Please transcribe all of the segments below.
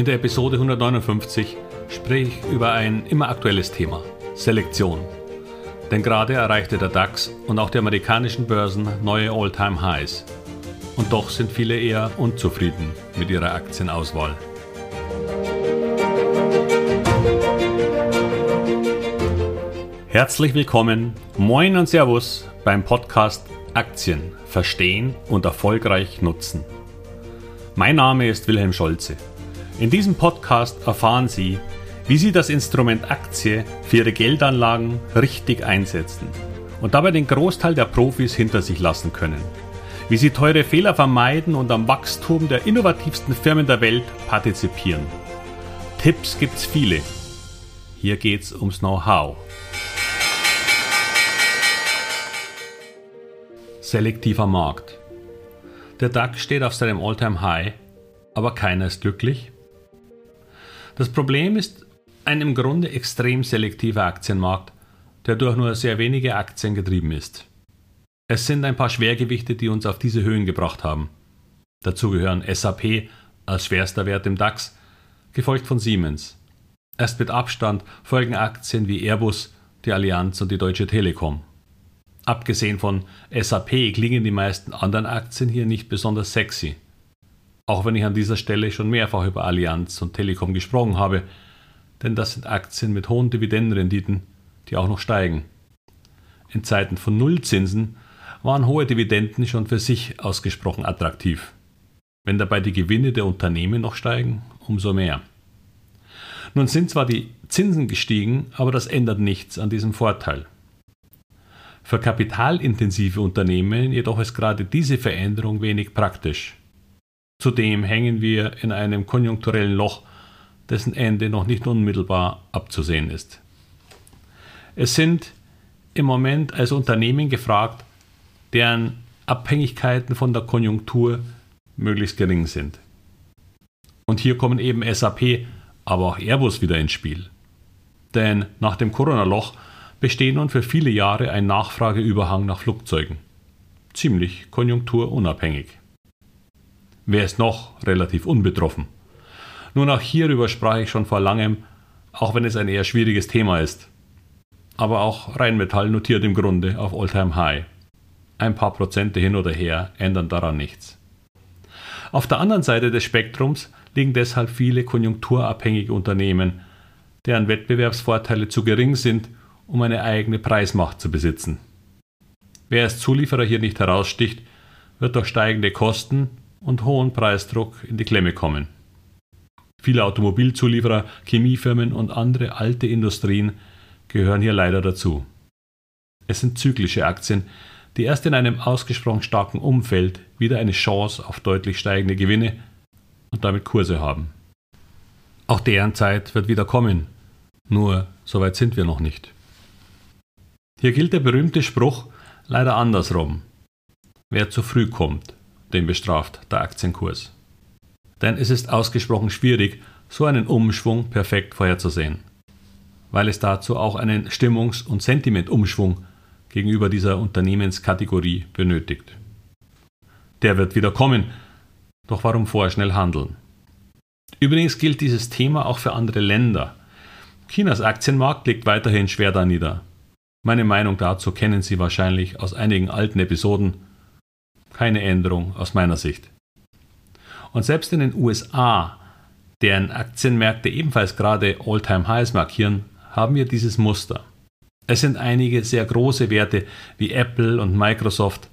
In der Episode 159 spreche ich über ein immer aktuelles Thema, Selektion. Denn gerade erreichte der DAX und auch die amerikanischen Börsen neue All-Time-Highs. Und doch sind viele eher unzufrieden mit ihrer Aktienauswahl. Herzlich willkommen, moin und Servus beim Podcast Aktien verstehen und erfolgreich nutzen. Mein Name ist Wilhelm Scholze. In diesem Podcast erfahren Sie, wie Sie das Instrument Aktie für Ihre Geldanlagen richtig einsetzen und dabei den Großteil der Profis hinter sich lassen können. Wie Sie teure Fehler vermeiden und am Wachstum der innovativsten Firmen der Welt partizipieren. Tipps gibt's viele. Hier geht's ums Know-how. Selektiver Markt. Der DAX steht auf seinem Alltime high aber keiner ist glücklich. Das Problem ist ein im Grunde extrem selektiver Aktienmarkt, der durch nur sehr wenige Aktien getrieben ist. Es sind ein paar Schwergewichte, die uns auf diese Höhen gebracht haben. Dazu gehören SAP als schwerster Wert im DAX, gefolgt von Siemens. Erst mit Abstand folgen Aktien wie Airbus, die Allianz und die Deutsche Telekom. Abgesehen von SAP klingen die meisten anderen Aktien hier nicht besonders sexy. Auch wenn ich an dieser Stelle schon mehrfach über Allianz und Telekom gesprochen habe, denn das sind Aktien mit hohen Dividendenrenditen, die auch noch steigen. In Zeiten von Nullzinsen waren hohe Dividenden schon für sich ausgesprochen attraktiv. Wenn dabei die Gewinne der Unternehmen noch steigen, umso mehr. Nun sind zwar die Zinsen gestiegen, aber das ändert nichts an diesem Vorteil. Für kapitalintensive Unternehmen jedoch ist gerade diese Veränderung wenig praktisch. Zudem hängen wir in einem konjunkturellen Loch, dessen Ende noch nicht unmittelbar abzusehen ist. Es sind im Moment als Unternehmen gefragt, deren Abhängigkeiten von der Konjunktur möglichst gering sind. Und hier kommen eben SAP, aber auch Airbus wieder ins Spiel. Denn nach dem Corona-Loch besteht nun für viele Jahre ein Nachfrageüberhang nach Flugzeugen. Ziemlich konjunkturunabhängig. Wer ist noch relativ unbetroffen? Nun, auch hierüber sprach ich schon vor langem, auch wenn es ein eher schwieriges Thema ist. Aber auch Rheinmetall notiert im Grunde auf Alltime High. Ein paar Prozente hin oder her ändern daran nichts. Auf der anderen Seite des Spektrums liegen deshalb viele konjunkturabhängige Unternehmen, deren Wettbewerbsvorteile zu gering sind, um eine eigene Preismacht zu besitzen. Wer als Zulieferer hier nicht heraussticht, wird durch steigende Kosten und hohen Preisdruck in die Klemme kommen. Viele Automobilzulieferer, Chemiefirmen und andere alte Industrien gehören hier leider dazu. Es sind zyklische Aktien, die erst in einem ausgesprochen starken Umfeld wieder eine Chance auf deutlich steigende Gewinne und damit Kurse haben. Auch deren Zeit wird wieder kommen, nur so weit sind wir noch nicht. Hier gilt der berühmte Spruch leider andersrum. Wer zu früh kommt, den bestraft der Aktienkurs. Denn es ist ausgesprochen schwierig, so einen Umschwung perfekt vorherzusehen, weil es dazu auch einen Stimmungs- und Sentimentumschwung gegenüber dieser Unternehmenskategorie benötigt. Der wird wieder kommen, doch warum vorschnell handeln? Übrigens gilt dieses Thema auch für andere Länder. Chinas Aktienmarkt liegt weiterhin schwer da nieder. Meine Meinung dazu kennen Sie wahrscheinlich aus einigen alten Episoden keine Änderung aus meiner Sicht. Und selbst in den USA, deren Aktienmärkte ebenfalls gerade All-Time-Highs markieren, haben wir dieses Muster. Es sind einige sehr große Werte wie Apple und Microsoft,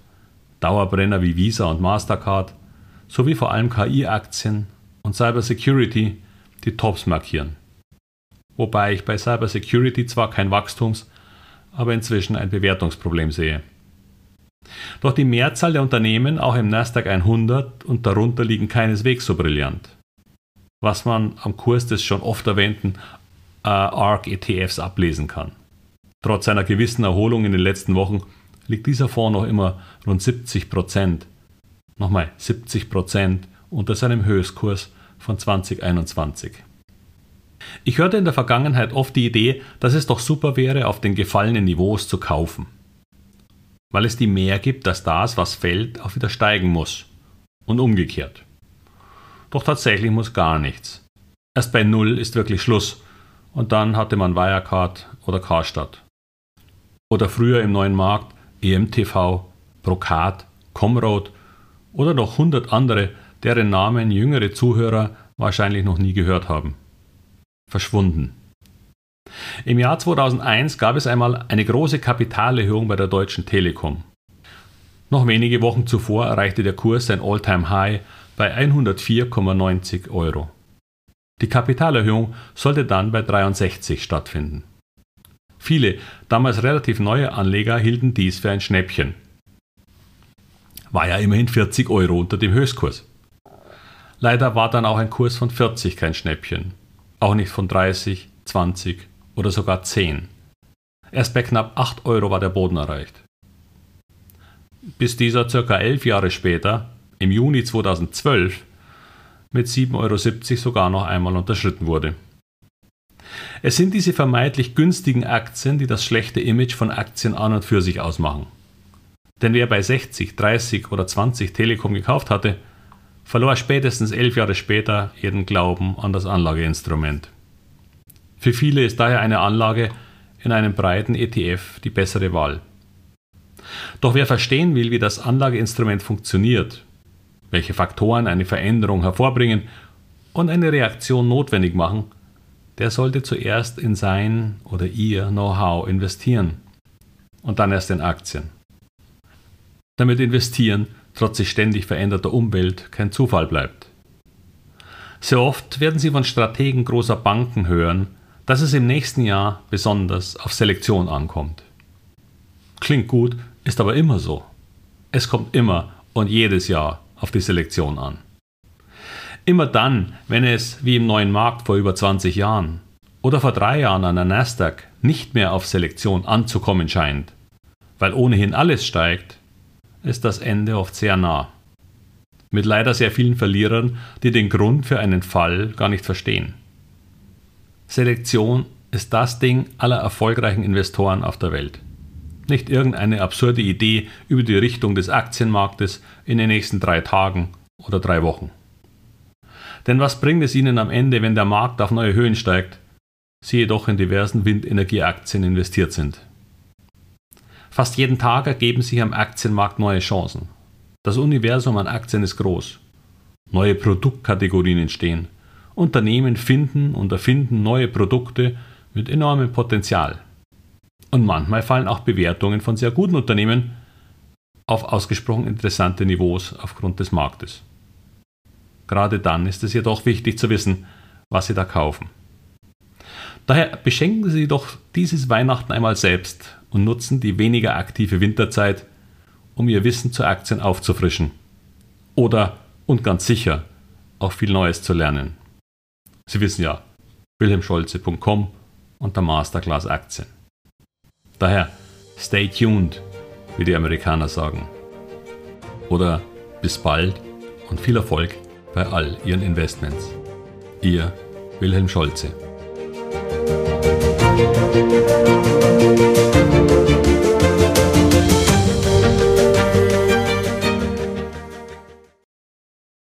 Dauerbrenner wie Visa und Mastercard, sowie vor allem KI-Aktien und Cybersecurity, die Tops markieren. Wobei ich bei Cybersecurity zwar kein Wachstums, aber inzwischen ein Bewertungsproblem sehe. Doch die Mehrzahl der Unternehmen, auch im Nasdaq 100 und darunter liegen keineswegs so brillant. Was man am Kurs des schon oft erwähnten äh, ARC-ETFs ablesen kann. Trotz einer gewissen Erholung in den letzten Wochen liegt dieser Fonds noch immer rund 70 Prozent, nochmal 70 Prozent unter seinem Höchstkurs von 2021. Ich hörte in der Vergangenheit oft die Idee, dass es doch super wäre, auf den gefallenen Niveaus zu kaufen weil es die mehr gibt, dass das, was fällt, auch wieder steigen muss. Und umgekehrt. Doch tatsächlich muss gar nichts. Erst bei Null ist wirklich Schluss und dann hatte man Wirecard oder Karstadt. Oder früher im neuen Markt EMTV, Brokat, Comroad oder noch hundert andere, deren Namen jüngere Zuhörer wahrscheinlich noch nie gehört haben. Verschwunden. Im Jahr 2001 gab es einmal eine große Kapitalerhöhung bei der Deutschen Telekom. Noch wenige Wochen zuvor erreichte der Kurs sein All-Time-High bei 104,90 Euro. Die Kapitalerhöhung sollte dann bei 63 stattfinden. Viele, damals relativ neue Anleger hielten dies für ein Schnäppchen. War ja immerhin 40 Euro unter dem Höchstkurs. Leider war dann auch ein Kurs von 40 kein Schnäppchen. Auch nicht von 30, 20 oder sogar 10. Erst bei knapp 8 Euro war der Boden erreicht. Bis dieser circa 11 Jahre später, im Juni 2012, mit 7,70 Euro sogar noch einmal unterschritten wurde. Es sind diese vermeintlich günstigen Aktien, die das schlechte Image von Aktien an und für sich ausmachen. Denn wer bei 60, 30 oder 20 Telekom gekauft hatte, verlor spätestens elf Jahre später jeden Glauben an das Anlageinstrument. Für viele ist daher eine Anlage in einem breiten ETF die bessere Wahl. Doch wer verstehen will, wie das Anlageinstrument funktioniert, welche Faktoren eine Veränderung hervorbringen und eine Reaktion notwendig machen, der sollte zuerst in sein oder ihr Know-how investieren und dann erst in Aktien. Damit investieren trotz sich ständig veränderter Umwelt kein Zufall bleibt. Sehr oft werden Sie von Strategen großer Banken hören, dass es im nächsten Jahr besonders auf Selektion ankommt. Klingt gut, ist aber immer so. Es kommt immer und jedes Jahr auf die Selektion an. Immer dann, wenn es, wie im neuen Markt vor über 20 Jahren oder vor drei Jahren an der Nasdaq, nicht mehr auf Selektion anzukommen scheint, weil ohnehin alles steigt, ist das Ende oft sehr nah. Mit leider sehr vielen Verlierern, die den Grund für einen Fall gar nicht verstehen. Selektion ist das Ding aller erfolgreichen Investoren auf der Welt nicht irgendeine absurde Idee über die Richtung des Aktienmarktes in den nächsten drei Tagen oder drei Wochen. Denn was bringt es Ihnen am Ende, wenn der Markt auf neue Höhen steigt, Sie jedoch in diversen Windenergieaktien investiert sind? Fast jeden Tag ergeben sich am Aktienmarkt neue Chancen. Das Universum an Aktien ist groß. Neue Produktkategorien entstehen. Unternehmen finden und erfinden neue Produkte mit enormem Potenzial. Und manchmal fallen auch Bewertungen von sehr guten Unternehmen auf ausgesprochen interessante Niveaus aufgrund des Marktes. Gerade dann ist es jedoch wichtig zu wissen, was Sie da kaufen. Daher beschenken Sie doch dieses Weihnachten einmal selbst und nutzen die weniger aktive Winterzeit, um Ihr Wissen zu Aktien aufzufrischen. Oder, und ganz sicher, auch viel Neues zu lernen. Sie wissen ja, wilhelmscholze.com und der Masterclass Aktien. Daher, stay tuned, wie die Amerikaner sagen. Oder bis bald und viel Erfolg bei all Ihren Investments. Ihr Wilhelm Scholze.